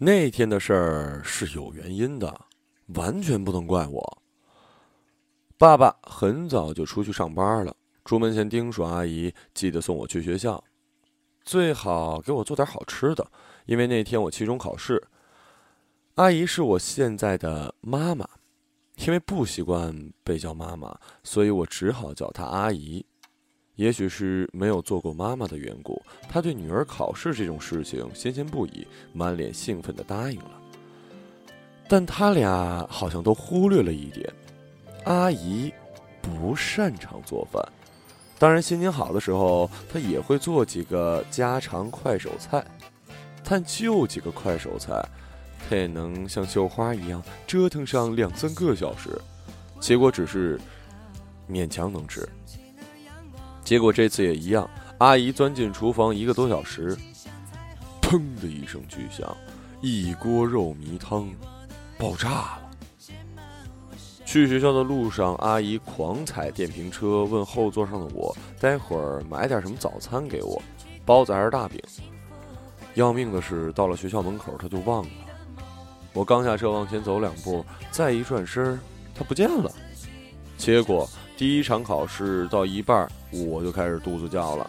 那天的事儿是有原因的，完全不能怪我。爸爸很早就出去上班了，出门前叮嘱阿姨记得送我去学校，最好给我做点好吃的，因为那天我期中考试。阿姨是我现在的妈妈，因为不习惯被叫妈妈，所以我只好叫她阿姨。也许是没有做过妈妈的缘故，她对女儿考试这种事情新鲜不已，满脸兴奋地答应了。但他俩好像都忽略了一点：阿姨不擅长做饭。当然，心情好的时候，她也会做几个家常快手菜，但就几个快手菜。他也能像绣花一样折腾上两三个小时，结果只是勉强能吃。结果这次也一样，阿姨钻进厨房一个多小时，砰的一声巨响，一锅肉糜汤爆炸了。去学校的路上，阿姨狂踩电瓶车，问后座上的我：“待会儿买点什么早餐给我？包子还是大饼？”要命的是，到了学校门口，她就忘了。我刚下车往前走两步，再一转身，他不见了。结果第一场考试到一半，我就开始肚子叫了。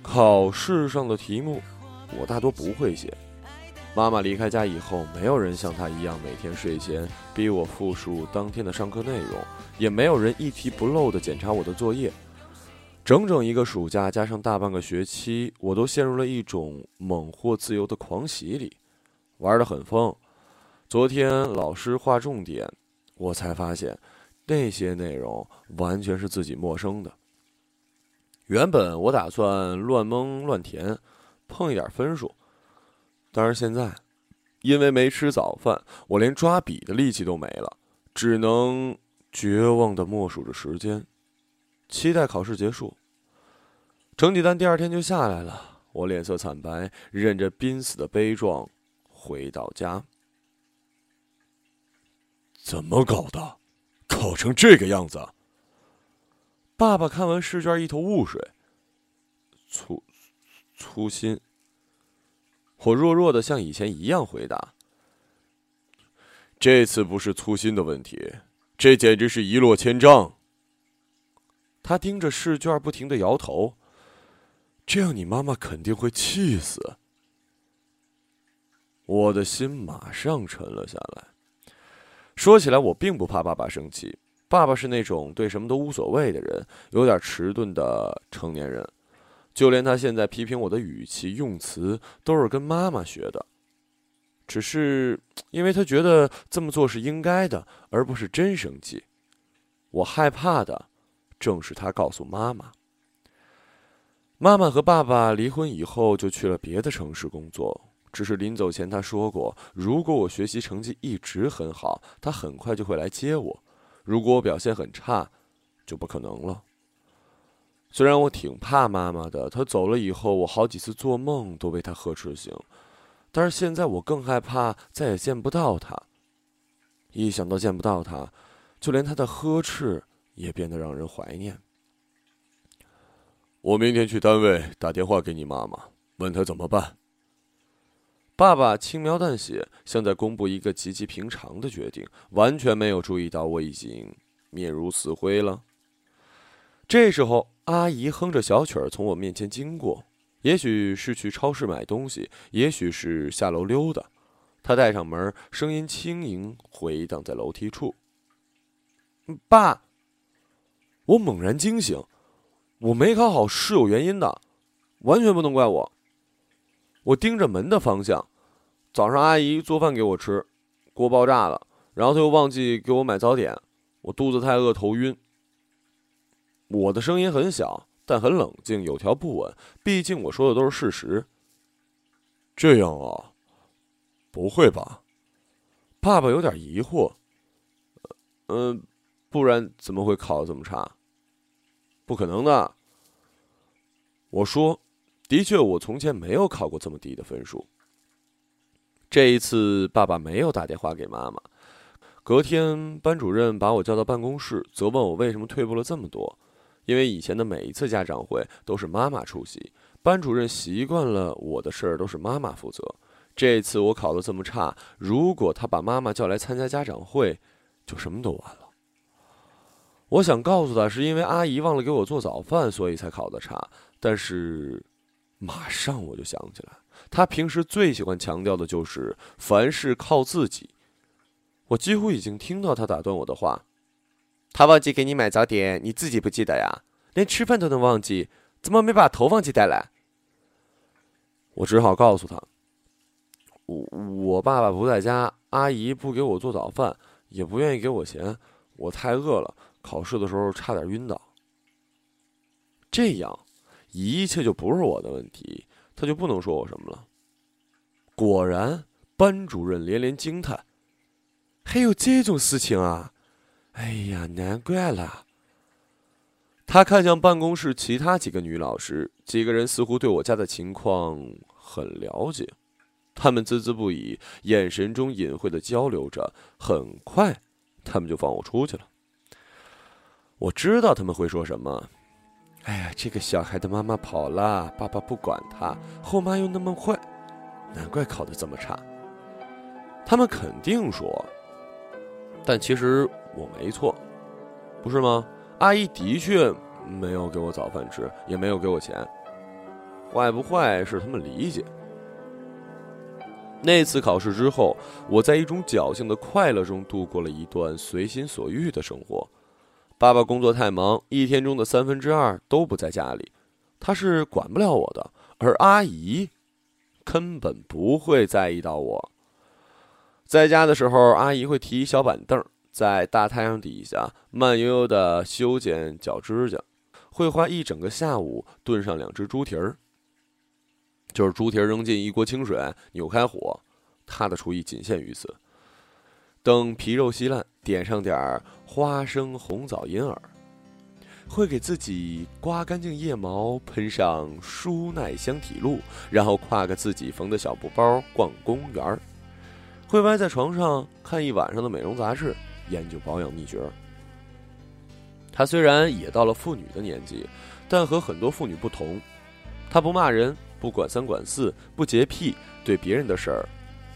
考试上的题目，我大多不会写。妈妈离开家以后，没有人像她一样每天睡前逼我复述当天的上课内容，也没有人一题不漏的检查我的作业。整整一个暑假加上大半个学期，我都陷入了一种猛获自由的狂喜里。玩得很疯，昨天老师划重点，我才发现那些内容完全是自己陌生的。原本我打算乱蒙乱填，碰一点分数，但是现在因为没吃早饭，我连抓笔的力气都没了，只能绝望的默数着时间，期待考试结束。成绩单第二天就下来了，我脸色惨白，忍着濒死的悲壮。回到家，怎么搞的？考成这个样子？爸爸看完试卷一头雾水。粗粗心。我弱弱的像以前一样回答：“这次不是粗心的问题，这简直是一落千丈。”他盯着试卷不停的摇头。这样你妈妈肯定会气死。我的心马上沉了下来。说起来，我并不怕爸爸生气。爸爸是那种对什么都无所谓的人，有点迟钝的成年人。就连他现在批评我的语气用词，都是跟妈妈学的。只是因为他觉得这么做是应该的，而不是真生气。我害怕的，正是他告诉妈妈。妈妈和爸爸离婚以后，就去了别的城市工作。只是临走前，他说过，如果我学习成绩一直很好，他很快就会来接我；如果我表现很差，就不可能了。虽然我挺怕妈妈的，她走了以后，我好几次做梦都被她呵斥醒，但是现在我更害怕再也见不到她。一想到见不到她，就连她的呵斥也变得让人怀念。我明天去单位打电话给你妈妈，问她怎么办。爸爸轻描淡写，像在公布一个极其平常的决定，完全没有注意到我已经面如死灰了。这时候，阿姨哼着小曲儿从我面前经过，也许是去超市买东西，也许是下楼溜达。她带上门，声音轻盈，回荡在楼梯处。爸，我猛然惊醒，我没考好是有原因的，完全不能怪我。我盯着门的方向。早上阿姨做饭给我吃，锅爆炸了，然后她又忘记给我买早点，我肚子太饿头晕。我的声音很小，但很冷静，有条不紊，毕竟我说的都是事实。这样啊？不会吧？爸爸有点疑惑。嗯，不然怎么会考的这么差？不可能的。我说，的确，我从前没有考过这么低的分数。这一次，爸爸没有打电话给妈妈。隔天，班主任把我叫到办公室，责问我为什么退步了这么多。因为以前的每一次家长会都是妈妈出席，班主任习惯了我的事儿都是妈妈负责。这次我考得这么差，如果他把妈妈叫来参加家长会，就什么都完了。我想告诉他，是因为阿姨忘了给我做早饭，所以才考得差。但是，马上我就想起来，他平时最喜欢强调的就是凡事靠自己。我几乎已经听到他打断我的话：“他忘记给你买早点，你自己不记得呀？连吃饭都能忘记，怎么没把头忘记带来？”我只好告诉他：“我我爸爸不在家，阿姨不给我做早饭，也不愿意给我钱，我太饿了。”考试的时候差点晕倒，这样一切就不是我的问题，他就不能说我什么了。果然，班主任连连惊叹：“还有这种事情啊！哎呀，难怪了。”他看向办公室其他几个女老师，几个人似乎对我家的情况很了解，他们孜孜不已，眼神中隐晦的交流着。很快，他们就放我出去了。我知道他们会说什么。哎呀，这个小孩的妈妈跑了，爸爸不管他，后妈又那么坏，难怪考得这么差。他们肯定说，但其实我没错，不是吗？阿姨的确没有给我早饭吃，也没有给我钱。坏不坏是他们理解。那次考试之后，我在一种侥幸的快乐中度过了一段随心所欲的生活。爸爸工作太忙，一天中的三分之二都不在家里，他是管不了我的。而阿姨根本不会在意到我。在家的时候，阿姨会提小板凳，在大太阳底下慢悠悠地修剪脚指甲，会花一整个下午炖上两只猪蹄儿。就是猪蹄儿扔进一锅清水，扭开火，她的厨艺仅限于此。等皮肉稀烂，点上点儿花生、红枣、银耳，会给自己刮干净腋毛，喷上舒耐香体露，然后挎个自己缝的小布包逛公园儿，会歪在床上看一晚上的美容杂志，研究保养秘诀。她虽然也到了妇女的年纪，但和很多妇女不同，她不骂人，不管三管四，不洁癖，对别人的事儿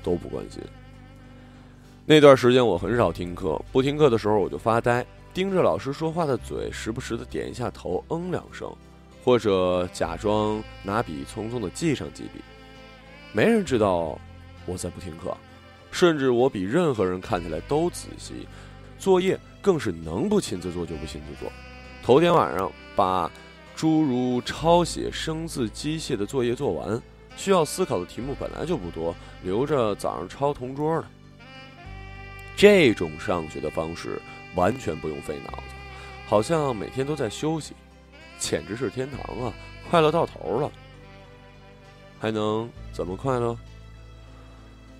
都不关心。那段时间我很少听课，不听课的时候我就发呆，盯着老师说话的嘴，时不时的点一下头，嗯两声，或者假装拿笔匆匆的记上几笔。没人知道我在不听课，甚至我比任何人看起来都仔细，作业更是能不亲自做就不亲自做。头天晚上把诸如抄写生字机械的作业做完，需要思考的题目本来就不多，留着早上抄同桌的。这种上学的方式完全不用费脑子，好像每天都在休息，简直是天堂啊！快乐到头了，还能怎么快乐？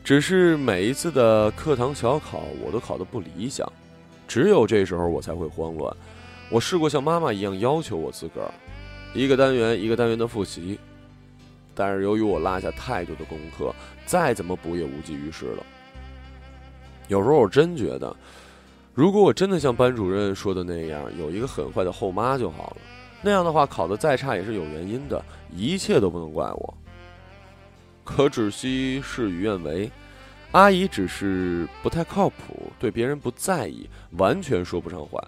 只是每一次的课堂小考，我都考得不理想，只有这时候我才会慌乱。我试过像妈妈一样要求我自个儿，一个单元一个单元的复习，但是由于我落下太多的功课，再怎么补也无济于事了。有时候我真觉得，如果我真的像班主任说的那样，有一个很坏的后妈就好了。那样的话，考得再差也是有原因的，一切都不能怪我。可只惜事与愿违，阿姨只是不太靠谱，对别人不在意，完全说不上话。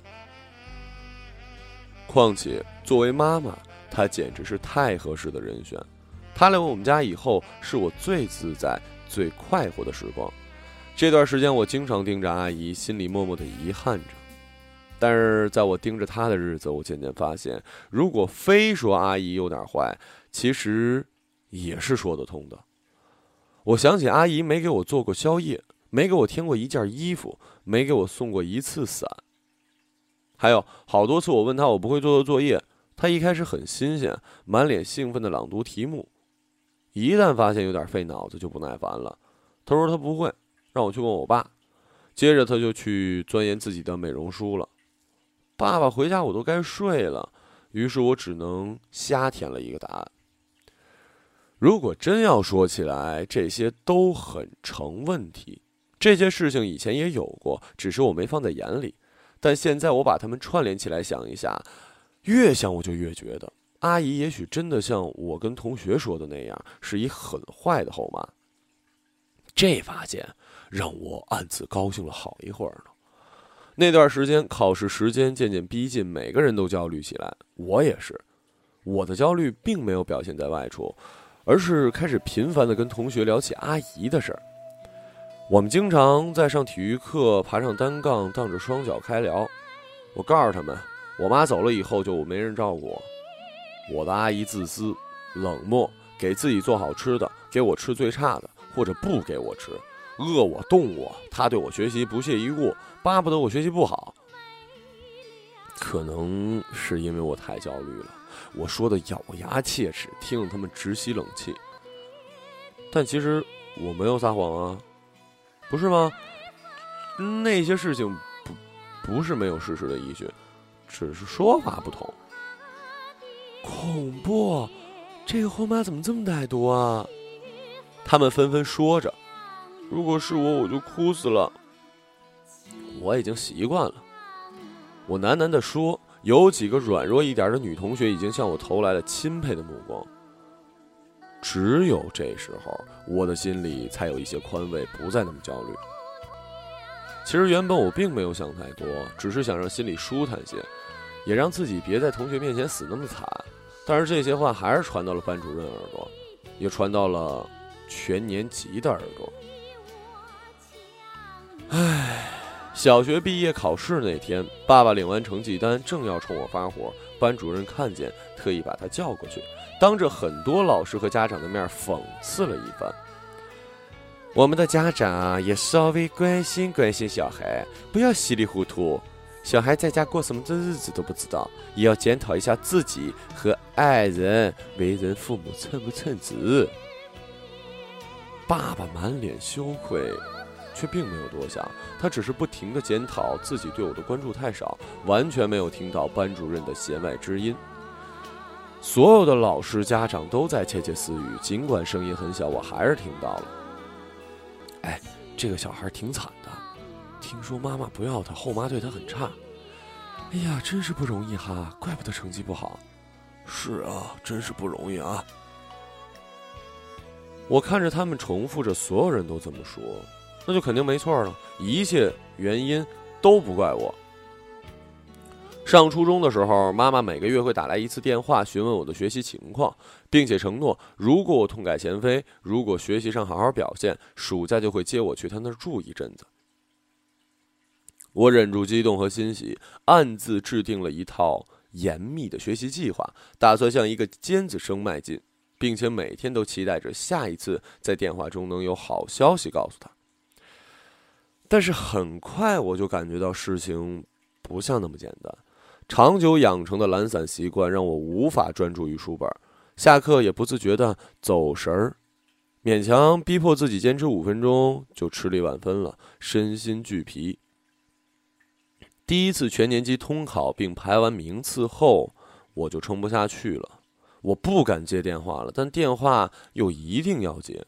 况且作为妈妈，她简直是太合适的人选。她来我们家以后，是我最自在、最快活的时光。这段时间，我经常盯着阿姨，心里默默的遗憾着。但是，在我盯着她的日子，我渐渐发现，如果非说阿姨有点坏，其实也是说得通的。我想起阿姨没给我做过宵夜，没给我添过一件衣服，没给我送过一次伞。还有好多次，我问她我不会做的作业，她一开始很新鲜，满脸兴奋的朗读题目。一旦发现有点费脑子，就不耐烦了。她说她不会。让我去问我爸，接着他就去钻研自己的美容书了。爸爸回家我都该睡了，于是我只能瞎填了一个答案。如果真要说起来，这些都很成问题。这些事情以前也有过，只是我没放在眼里。但现在我把它们串联起来想一下，越想我就越觉得，阿姨也许真的像我跟同学说的那样，是一很坏的后妈。这发现让我暗自高兴了好一会儿呢。那段时间，考试时间渐渐逼近，每个人都焦虑起来，我也是。我的焦虑并没有表现在外出，而是开始频繁的跟同学聊起阿姨的事儿。我们经常在上体育课，爬上单杠，荡着双脚开聊。我告诉他们，我妈走了以后就没人照顾我。我的阿姨自私、冷漠，给自己做好吃的，给我吃最差的，或者不给我吃，饿我、冻我。他对我学习不屑一顾，巴不得我学习不好。可能是因为我太焦虑了。我说的咬牙切齿，听得他们直吸冷气。但其实我没有撒谎啊，不是吗？那些事情不不是没有事实的依据，只是说法不同。恐怖！这个后妈怎么这么歹毒啊？他们纷纷说着。如果是我，我就哭死了。我已经习惯了。我喃喃地说。有几个软弱一点的女同学已经向我投来了钦佩的目光。只有这时候，我的心里才有一些宽慰，不再那么焦虑。其实原本我并没有想太多，只是想让心里舒坦些，也让自己别在同学面前死那么惨。但是这些话还是传到了班主任耳朵，也传到了全年级的耳朵。唉。小学毕业考试那天，爸爸领完成绩单，正要冲我发火，班主任看见，特意把他叫过去，当着很多老师和家长的面讽刺了一番。我们的家长也稍微关心关心小孩，不要稀里糊涂。小孩在家过什么的日子都不知道，也要检讨一下自己和爱人为人父母称不称职。爸爸满脸羞愧。却并没有多想，他只是不停地检讨自己对我的关注太少，完全没有听到班主任的弦外之音。所有的老师、家长都在窃窃私语，尽管声音很小，我还是听到了。哎，这个小孩挺惨的，听说妈妈不要他，后妈对他很差。哎呀，真是不容易哈，怪不得成绩不好。是啊，真是不容易啊。我看着他们重复着，所有人都这么说。那就肯定没错了，一切原因都不怪我。上初中的时候，妈妈每个月会打来一次电话，询问我的学习情况，并且承诺，如果我痛改前非，如果学习上好好表现，暑假就会接我去他那儿住一阵子。我忍住激动和欣喜，暗自制定了一套严密的学习计划，打算向一个尖子生迈进，并且每天都期待着下一次在电话中能有好消息告诉他。但是很快我就感觉到事情不像那么简单，长久养成的懒散习惯让我无法专注于书本，下课也不自觉的走神儿，勉强逼迫自己坚持五分钟就吃力万分了，身心俱疲。第一次全年级通考并排完名次后，我就撑不下去了，我不敢接电话了，但电话又一定要接，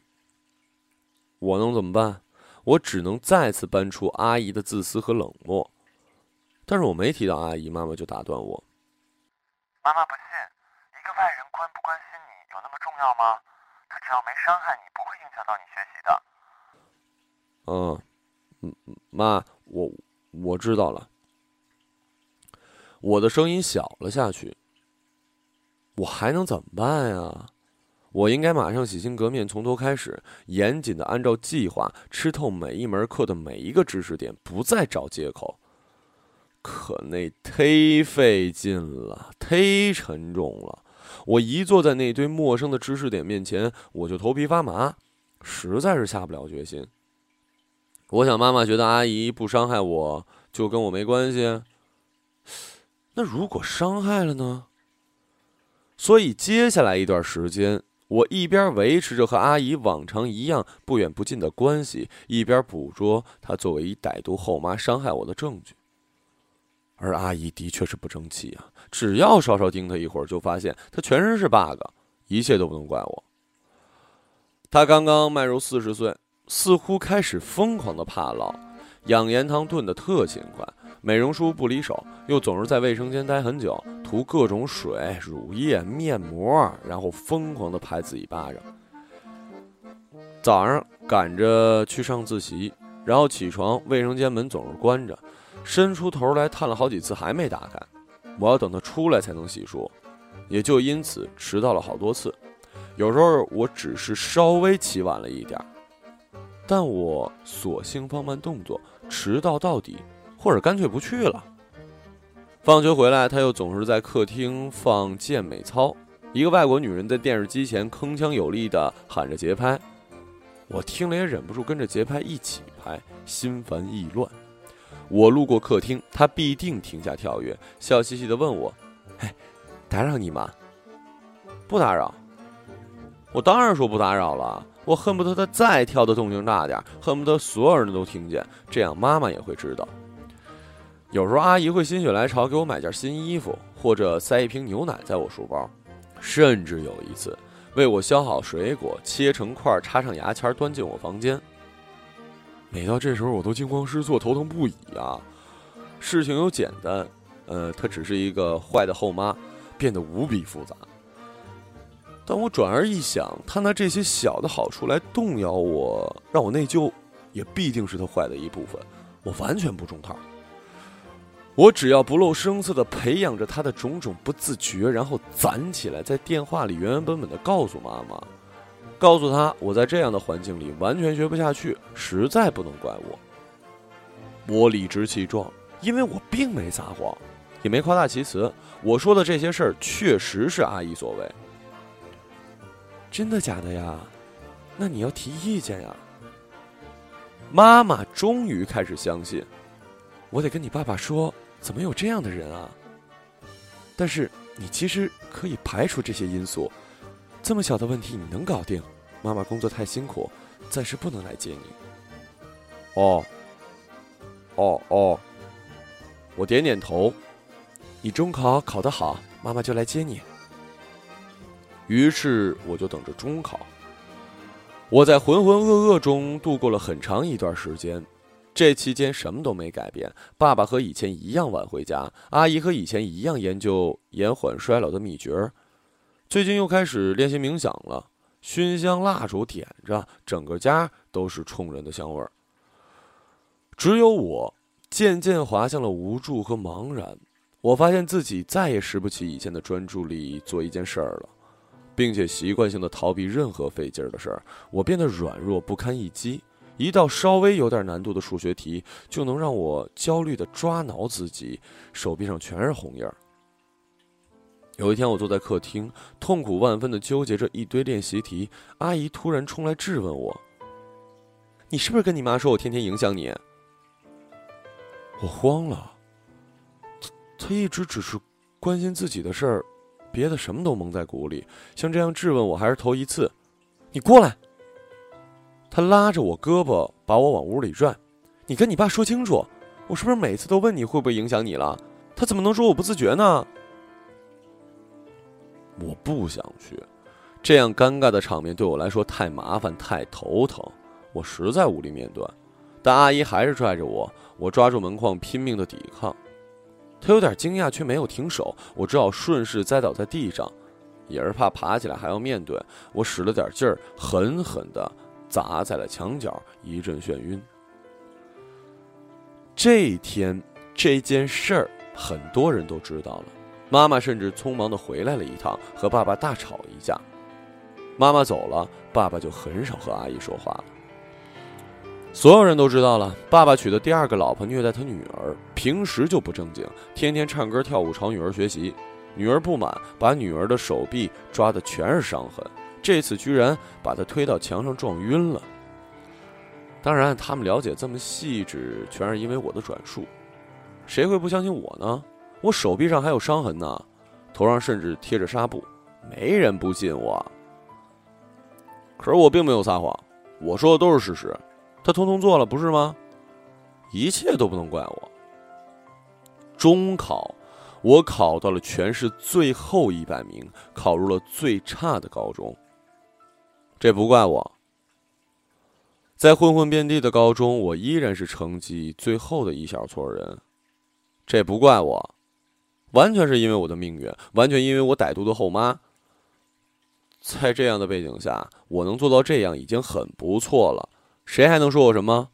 我能怎么办？我只能再次搬出阿姨的自私和冷漠，但是我没提到阿姨，妈妈就打断我。妈妈不信，一个外人关不关心你有那么重要吗？他只要没伤害你，不会影响到你学习的。嗯，嗯，妈，我我知道了。我的声音小了下去。我还能怎么办呀？我应该马上洗心革面，从头开始，严谨的按照计划吃透每一门课的每一个知识点，不再找借口。可那忒费劲了，忒沉重了。我一坐在那堆陌生的知识点面前，我就头皮发麻，实在是下不了决心。我想妈妈觉得阿姨不伤害我就跟我没关系。那如果伤害了呢？所以接下来一段时间。我一边维持着和阿姨往常一样不远不近的关系，一边捕捉她作为一歹毒后妈伤害我的证据。而阿姨的确是不争气啊！只要稍稍盯她一会儿，就发现她全身是 bug，一切都不能怪我。她刚刚迈入四十岁，似乎开始疯狂的怕老，养颜汤炖的特勤快。美容书不离手，又总是在卫生间待很久，涂各种水、乳液、面膜，然后疯狂的拍自己巴掌。早上赶着去上自习，然后起床，卫生间门总是关着，伸出头来探了好几次还没打开，我要等他出来才能洗漱，也就因此迟到了好多次。有时候我只是稍微起晚了一点，但我索性放慢动作，迟到到底，或者干脆不去了。放学回来，他又总是在客厅放健美操，一个外国女人在电视机前铿锵有力地喊着节拍，我听了也忍不住跟着节拍一起拍，心烦意乱。我路过客厅，他必定停下跳跃，笑嘻嘻地问我：“哎，打扰你吗？”“不打扰。”我当然说不打扰了，我恨不得他再跳的动静大点，恨不得所有人都听见，这样妈妈也会知道。有时候阿姨会心血来潮给我买件新衣服，或者塞一瓶牛奶在我书包，甚至有一次为我削好水果，切成块，插上牙签，端进我房间。每到这时候，我都惊慌失措，头疼不已啊！事情由简单，呃，她只是一个坏的后妈，变得无比复杂。但我转而一想，她拿这些小的好处来动摇我，让我内疚，也必定是她坏的一部分。我完全不中套。我只要不露声色的培养着他的种种不自觉，然后攒起来，在电话里原原本本的告诉妈妈，告诉他我在这样的环境里完全学不下去，实在不能怪我。我理直气壮，因为我并没撒谎，也没夸大其词。我说的这些事儿，确实是阿姨所为。真的假的呀？那你要提意见呀。妈妈终于开始相信，我得跟你爸爸说，怎么有这样的人啊？但是你其实可以排除这些因素，这么小的问题你能搞定。妈妈工作太辛苦，暂时不能来接你。哦，哦哦，我点点头。你中考考得好，妈妈就来接你。于是我就等着中考。我在浑浑噩噩中度过了很长一段时间，这期间什么都没改变。爸爸和以前一样晚回家，阿姨和以前一样研究延缓衰老的秘诀。最近又开始练习冥想了，熏香蜡烛点着，整个家都是冲人的香味儿。只有我渐渐滑向了无助和茫然。我发现自己再也拾不起以前的专注力做一件事儿了。并且习惯性的逃避任何费劲儿的事儿，我变得软弱不堪一击。一道稍微有点难度的数学题，就能让我焦虑的抓挠自己，手臂上全是红印儿。有一天，我坐在客厅，痛苦万分的纠结着一堆练习题，阿姨突然冲来质问我：“你是不是跟你妈说我天天影响你？”我慌了，她一直只是关心自己的事儿。别的什么都蒙在鼓里，像这样质问我还是头一次。你过来。他拉着我胳膊，把我往屋里拽。你跟你爸说清楚，我是不是每次都问你会不会影响你了？他怎么能说我不自觉呢？我不想去，这样尴尬的场面对我来说太麻烦、太头疼，我实在无力面对。但阿姨还是拽着我，我抓住门框，拼命的抵抗。他有点惊讶，却没有停手。我只好顺势栽倒在地上，也是怕爬起来还要面对。我使了点劲儿，狠狠地砸在了墙角，一阵眩晕。这一天这件事儿，很多人都知道了。妈妈甚至匆忙地回来了一趟，和爸爸大吵一架。妈妈走了，爸爸就很少和阿姨说话了。所有人都知道了，爸爸娶的第二个老婆虐待他女儿，平时就不正经，天天唱歌跳舞吵女儿学习。女儿不满，把女儿的手臂抓的全是伤痕，这次居然把他推到墙上撞晕了。当然，他们了解这么细致，全是因为我的转述。谁会不相信我呢？我手臂上还有伤痕呢，头上甚至贴着纱布，没人不信我。可是我并没有撒谎，我说的都是事实。他通通做了，不是吗？一切都不能怪我。中考，我考到了全市最后一百名，考入了最差的高中。这不怪我。在混混遍地的高中，我依然是成绩最后的一小撮人。这不怪我，完全是因为我的命运，完全因为我歹毒的后妈。在这样的背景下，我能做到这样已经很不错了，谁还能说我什么？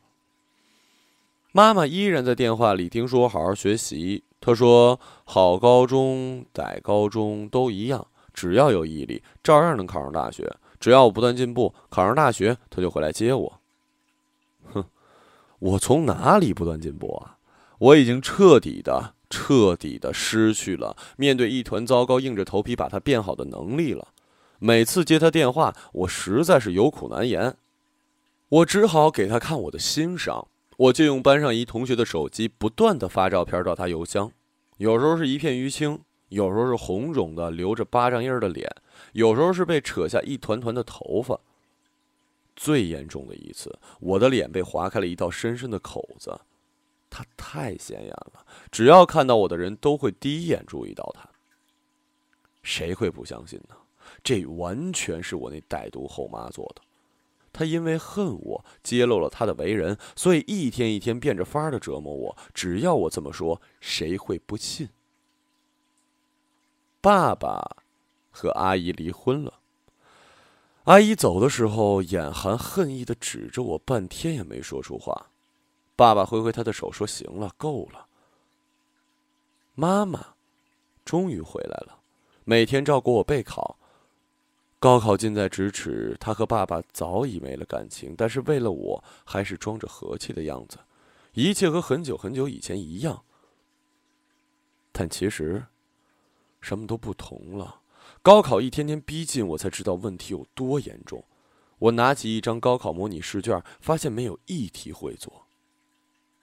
妈妈依然在电话里叮嘱我好好学习。她说：“好高中、歹高中都一样，只要有毅力，照样能考上大学。只要我不断进步，考上大学，她就会来接我。”哼，我从哪里不断进步啊？我已经彻底的、彻底的失去了面对一团糟糕硬着头皮把它变好的能力了。每次接他电话，我实在是有苦难言，我只好给他看我的心伤。我就用班上一同学的手机，不断的发照片到他邮箱，有时候是一片淤青，有时候是红肿的留着巴掌印的脸，有时候是被扯下一团团的头发。最严重的一次，我的脸被划开了一道深深的口子，他太显眼了，只要看到我的人都会第一眼注意到他。谁会不相信呢？这完全是我那歹毒后妈做的。他因为恨我揭露了他的为人，所以一天一天变着法儿的折磨我。只要我这么说，谁会不信？爸爸和阿姨离婚了。阿姨走的时候，眼含恨意的指着我，半天也没说出话。爸爸挥挥他的手，说：“行了，够了。”妈妈终于回来了，每天照顾我备考。高考近在咫尺，他和爸爸早已没了感情，但是为了我，还是装着和气的样子，一切和很久很久以前一样。但其实，什么都不同了。高考一天天逼近，我才知道问题有多严重。我拿起一张高考模拟试卷，发现没有一题会做，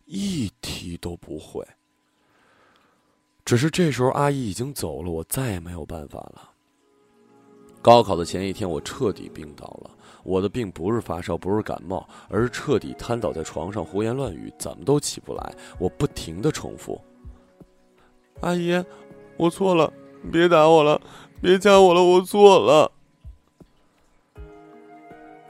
一题都不会。只是这时候阿姨已经走了，我再也没有办法了。高考的前一天，我彻底病倒了。我的病不是发烧，不是感冒，而是彻底瘫倒在床上，胡言乱语，怎么都起不来。我不停的重复：“阿姨，我错了，别打我了，别掐我了，我错了。”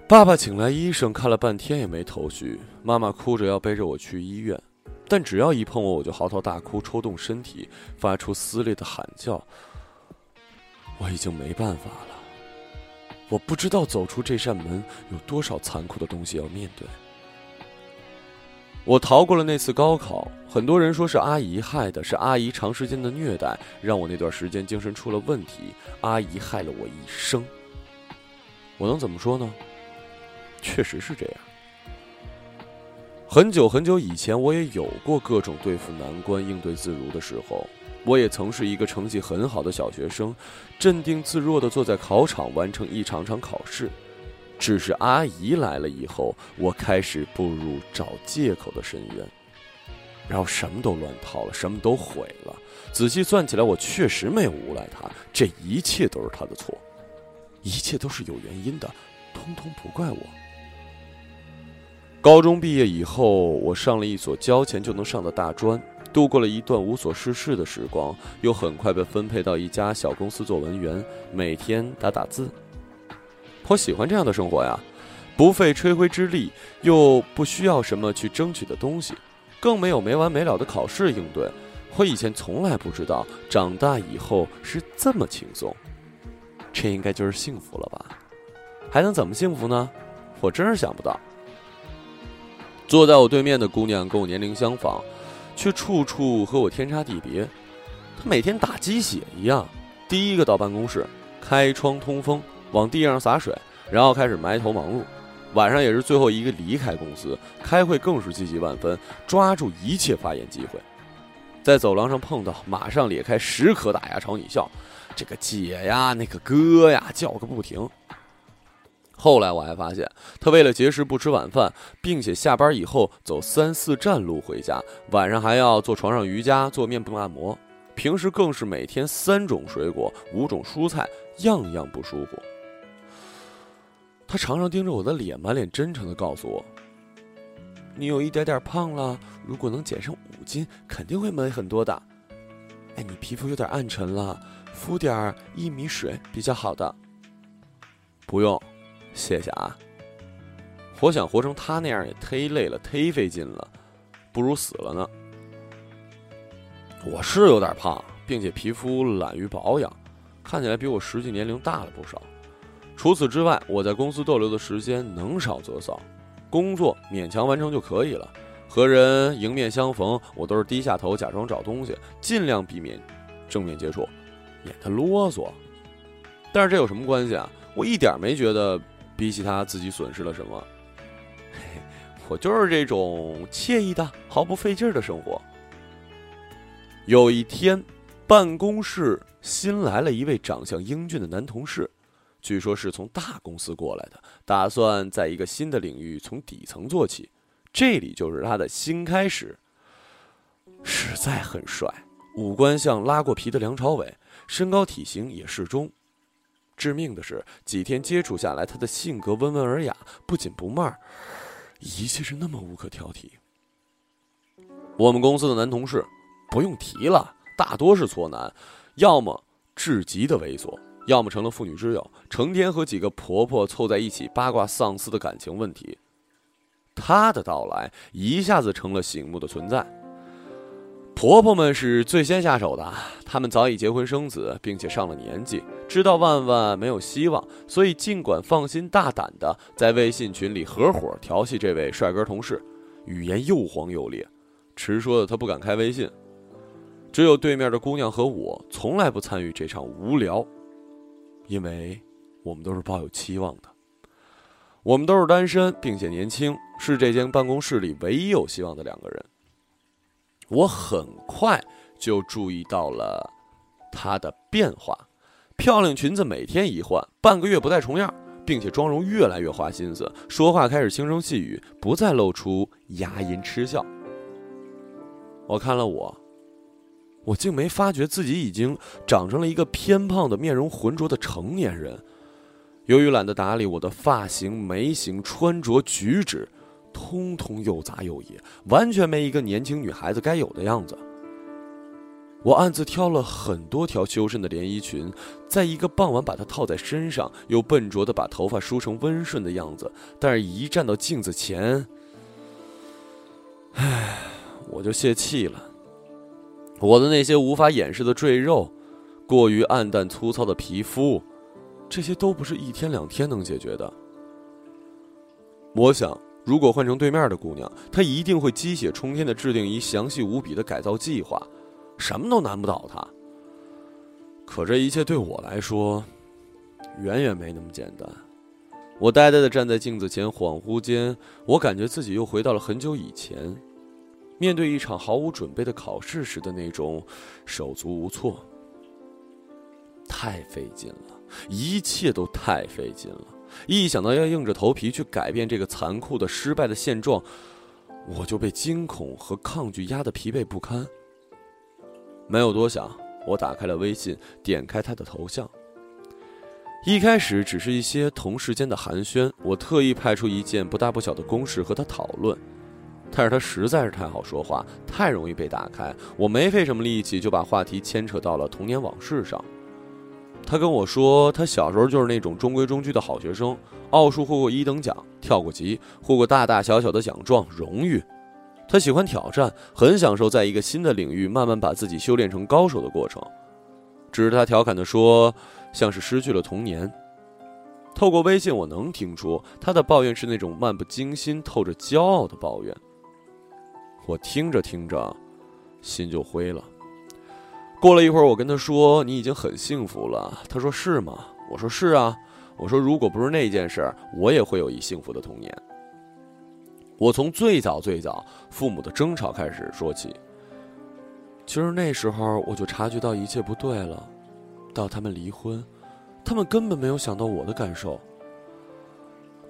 爸爸请来医生看了半天也没头绪，妈妈哭着要背着我去医院，但只要一碰我，我就嚎啕大哭，抽动身体，发出撕裂的喊叫。我已经没办法了。我不知道走出这扇门有多少残酷的东西要面对。我逃过了那次高考，很多人说是阿姨害的，是阿姨长时间的虐待让我那段时间精神出了问题，阿姨害了我一生。我能怎么说呢？确实是这样。很久很久以前，我也有过各种对付难关、应对自如的时候。我也曾是一个成绩很好的小学生，镇定自若地坐在考场完成一场场考试。只是阿姨来了以后，我开始步入找借口的深渊，然后什么都乱套了，什么都毁了。仔细算起来，我确实没有诬赖他，这一切都是他的错，一切都是有原因的，通通不怪我。高中毕业以后，我上了一所交钱就能上的大专。度过了一段无所事事的时光，又很快被分配到一家小公司做文员，每天打打字。我喜欢这样的生活呀，不费吹灰之力，又不需要什么去争取的东西，更没有没完没了的考试应对。我以前从来不知道，长大以后是这么轻松。这应该就是幸福了吧？还能怎么幸福呢？我真是想不到。坐在我对面的姑娘跟我年龄相仿。却处处和我天差地别。她每天打鸡血一样，第一个到办公室，开窗通风，往地上洒水，然后开始埋头忙碌。晚上也是最后一个离开公司，开会更是积极万分，抓住一切发言机会。在走廊上碰到，马上咧开，时刻打牙朝你笑。这个姐呀，那个哥呀，叫个不停。后来我还发现，他为了节食不吃晚饭，并且下班以后走三四站路回家，晚上还要做床上瑜伽、做面部按摩，平时更是每天三种水果、五种蔬菜，样样不舒服。他常常盯着我的脸，满脸真诚的告诉我：“你有一点点胖了，如果能减上五斤，肯定会美很多的。哎，你皮肤有点暗沉了，敷点薏米水比较好的。不用。”谢谢啊！我想活成他那样也忒累了，忒费劲了，不如死了呢。我是有点胖，并且皮肤懒于保养，看起来比我实际年龄大了不少。除此之外，我在公司逗留的时间能少则少，工作勉强完成就可以了。和人迎面相逢，我都是低下头，假装找东西，尽量避免正面接触，免得啰嗦。但是这有什么关系啊？我一点没觉得比起他自己损失了什么。嘿，我就是这种惬意的、毫不费劲的生活。有一天，办公室新来了一位长相英俊的男同事，据说是从大公司过来的，打算在一个新的领域从底层做起。这里就是他的新开始。实在很帅，五官像拉过皮的梁朝伟，身高体型也适中。致命的是，几天接触下来，他的性格温文尔雅，不紧不慢，一切是那么无可挑剔。我们公司的男同事不用提了，大多是挫男，要么至极的猥琐，要么成了妇女之友，成天和几个婆婆凑在一起八卦丧司的感情问题。她的到来一下子成了醒目的存在。婆婆们是最先下手的，她们早已结婚生子，并且上了年纪，知道万万没有希望，所以尽管放心大胆的在微信群里合伙调戏这位帅哥同事，语言又黄又烈，迟说的他不敢开微信。只有对面的姑娘和我从来不参与这场无聊，因为我们都是抱有期望的。我们都是单身，并且年轻，是这间办公室里唯一有希望的两个人。我很快就注意到了她的变化，漂亮裙子每天一换，半个月不再重样，并且妆容越来越花心思，说话开始轻声细语，不再露出牙龈嗤笑。我看了我，我竟没发觉自己已经长成了一个偏胖的、面容浑浊的成年人。由于懒得打理我的发型、眉形、穿着举止，通通又杂又野，完全没一个年轻女孩子该有的样子。我暗自挑了很多条修身的连衣裙，在一个傍晚把它套在身上，又笨拙的把头发梳成温顺的样子。但是，一站到镜子前，唉，我就泄气了。我的那些无法掩饰的赘肉，过于暗淡粗糙的皮肤。这些都不是一天两天能解决的。我想，如果换成对面的姑娘，她一定会鸡血冲天的制定一详细无比的改造计划，什么都难不倒她。可这一切对我来说，远远没那么简单。我呆呆的站在镜子前，恍惚间，我感觉自己又回到了很久以前，面对一场毫无准备的考试时的那种手足无措。太费劲了。一切都太费劲了，一想到要硬着头皮去改变这个残酷的、失败的现状，我就被惊恐和抗拒压得疲惫不堪。没有多想，我打开了微信，点开他的头像。一开始只是一些同事间的寒暄，我特意派出一件不大不小的公事和他讨论，但是他实在是太好说话，太容易被打开，我没费什么力气就把话题牵扯到了童年往事上。他跟我说，他小时候就是那种中规中矩的好学生，奥数获过一等奖，跳过级，获过大大小小的奖状荣誉。他喜欢挑战，很享受在一个新的领域慢慢把自己修炼成高手的过程。只是他调侃地说，像是失去了童年。透过微信，我能听出他的抱怨是那种漫不经心、透着骄傲的抱怨。我听着听着，心就灰了。过了一会儿，我跟他说：“你已经很幸福了。”他说：“是吗？”我说：“是啊。”我说：“如果不是那件事，我也会有一幸福的童年。”我从最早最早父母的争吵开始说起。其实那时候我就察觉到一切不对了。到他们离婚，他们根本没有想到我的感受。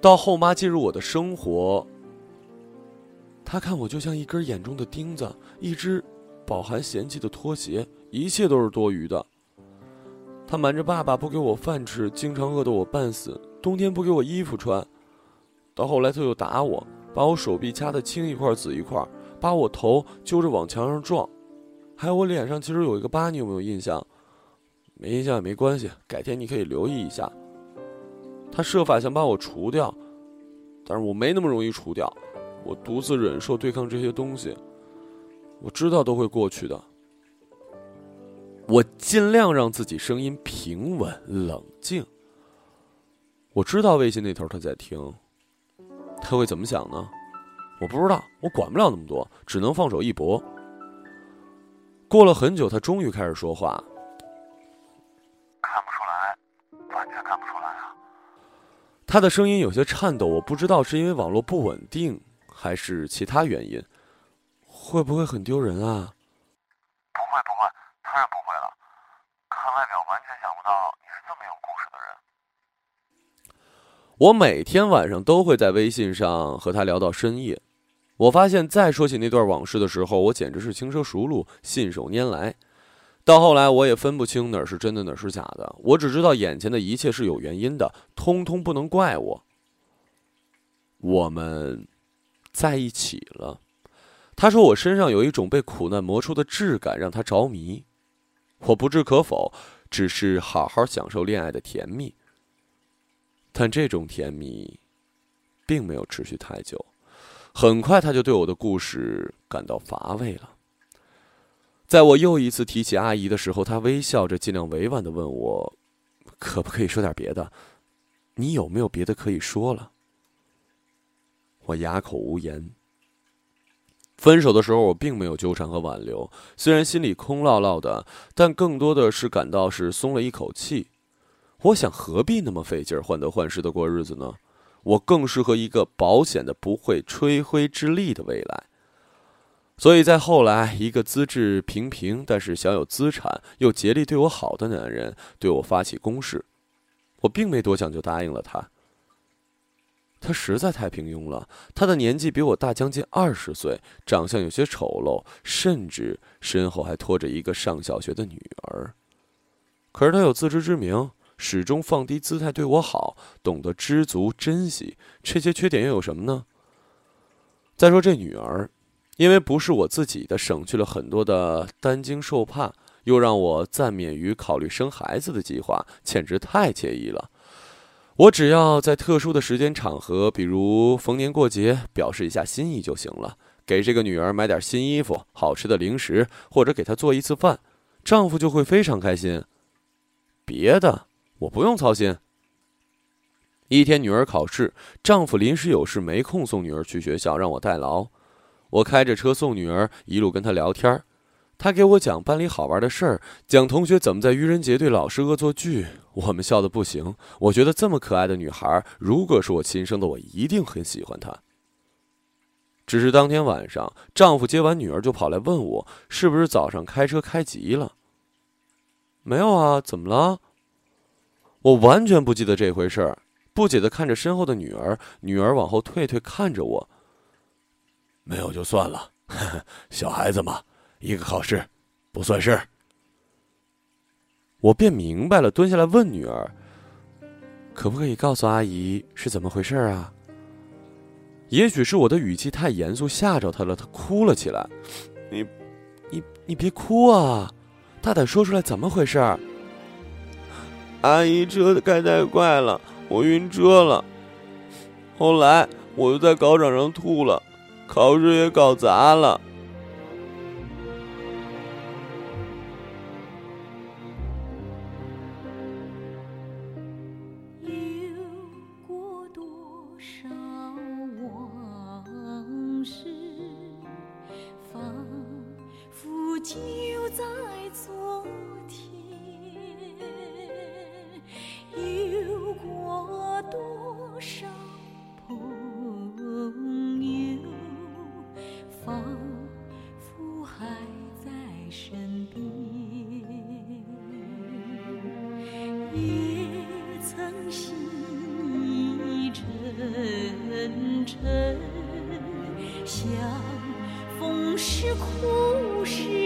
到后妈进入我的生活，他看我就像一根眼中的钉子，一只饱含嫌弃的拖鞋。一切都是多余的。他瞒着爸爸不给我饭吃，经常饿得我半死。冬天不给我衣服穿，到后来他又打我，把我手臂掐得青一块紫一块，把我头揪着往墙上撞。还有我脸上其实有一个疤，你有没有印象？没印象也没关系，改天你可以留意一下。他设法想把我除掉，但是我没那么容易除掉。我独自忍受对抗这些东西，我知道都会过去的。我尽量让自己声音平稳冷静。我知道微信那头他在听，他会怎么想呢？我不知道，我管不了那么多，只能放手一搏。过了很久，他终于开始说话。看不出来，完全看不出来啊。他的声音有些颤抖，我不知道是因为网络不稳定，还是其他原因。会不会很丢人啊？不会不会，当然不会了。看外表完全想不到你是这么有故事的人。我每天晚上都会在微信上和他聊到深夜。我发现再说起那段往事的时候，我简直是轻车熟路、信手拈来。到后来，我也分不清哪是真的，哪是假的。我只知道眼前的一切是有原因的，通通不能怪我。我们在一起了。他说我身上有一种被苦难磨出的质感，让他着迷。我不置可否，只是好好享受恋爱的甜蜜。但这种甜蜜，并没有持续太久。很快，他就对我的故事感到乏味了。在我又一次提起阿姨的时候，他微笑着，尽量委婉的问我：“可不可以说点别的？你有没有别的可以说了？”我哑口无言。分手的时候，我并没有纠缠和挽留，虽然心里空落落的，但更多的是感到是松了一口气。我想，何必那么费劲儿患得患失的过日子呢？我更适合一个保险的、不会吹灰之力的未来。所以在后来，一个资质平平但是小有资产又竭力对我好的男人对我发起攻势，我并没多想就答应了他。他实在太平庸了。他的年纪比我大将近二十岁，长相有些丑陋，甚至身后还拖着一个上小学的女儿。可是他有自知之明，始终放低姿态对我好，懂得知足珍惜。这些缺点又有什么呢？再说这女儿，因为不是我自己的，省去了很多的担惊受怕，又让我暂免于考虑生孩子的计划，简直太惬意了。我只要在特殊的时间场合，比如逢年过节，表示一下心意就行了。给这个女儿买点新衣服、好吃的零食，或者给她做一次饭，丈夫就会非常开心。别的我不用操心。一天女儿考试，丈夫临时有事没空送女儿去学校，让我代劳。我开着车送女儿，一路跟她聊天他给我讲班里好玩的事儿，讲同学怎么在愚人节对老师恶作剧，我们笑得不行。我觉得这么可爱的女孩，如果是我亲生的，我一定很喜欢她。只是当天晚上，丈夫接完女儿就跑来问我，是不是早上开车开急了？没有啊，怎么了？我完全不记得这回事儿，不解的看着身后的女儿，女儿往后退退，看着我。没有就算了，小孩子嘛。一个考试，不算事儿。我便明白了，蹲下来问女儿：“可不可以告诉阿姨是怎么回事啊？”也许是我的语气太严肃，吓着她了，她哭了起来。你，你，你别哭啊！大胆说出来，怎么回事？阿姨车开太快了，我晕车了。后来我又在考场上吐了，考试也搞砸了。是苦是。